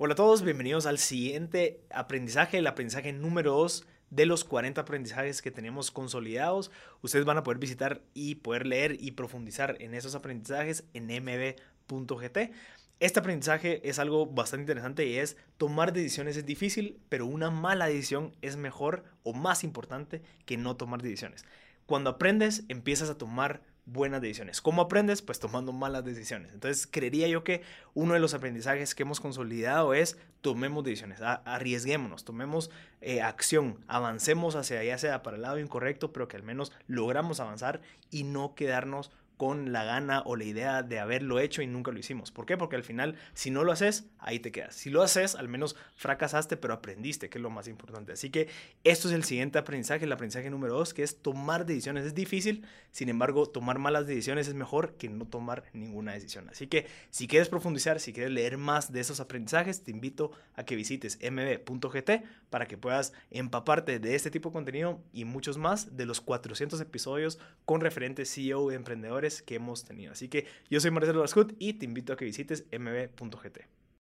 Hola a todos, bienvenidos al siguiente aprendizaje, el aprendizaje número 2 de los 40 aprendizajes que tenemos consolidados. Ustedes van a poder visitar y poder leer y profundizar en esos aprendizajes en mb.gt. Este aprendizaje es algo bastante interesante y es tomar decisiones es difícil, pero una mala decisión es mejor o más importante que no tomar decisiones. Cuando aprendes, empiezas a tomar buenas decisiones. ¿Cómo aprendes? Pues tomando malas decisiones. Entonces, creería yo que uno de los aprendizajes que hemos consolidado es tomemos decisiones, arriesguémonos, tomemos eh, acción, avancemos hacia ya sea para el lado incorrecto, pero que al menos logramos avanzar y no quedarnos con la gana o la idea de haberlo hecho y nunca lo hicimos. ¿Por qué? Porque al final, si no lo haces, ahí te quedas. Si lo haces, al menos fracasaste, pero aprendiste, que es lo más importante. Así que esto es el siguiente aprendizaje, el aprendizaje número dos, que es tomar decisiones. Es difícil, sin embargo, tomar malas decisiones es mejor que no tomar ninguna decisión. Así que si quieres profundizar, si quieres leer más de esos aprendizajes, te invito a que visites mb.gt para que puedas empaparte de este tipo de contenido y muchos más de los 400 episodios con referentes CEO y emprendedores que hemos tenido. Así que yo soy Marcelo Lascut y te invito a que visites mb.gt.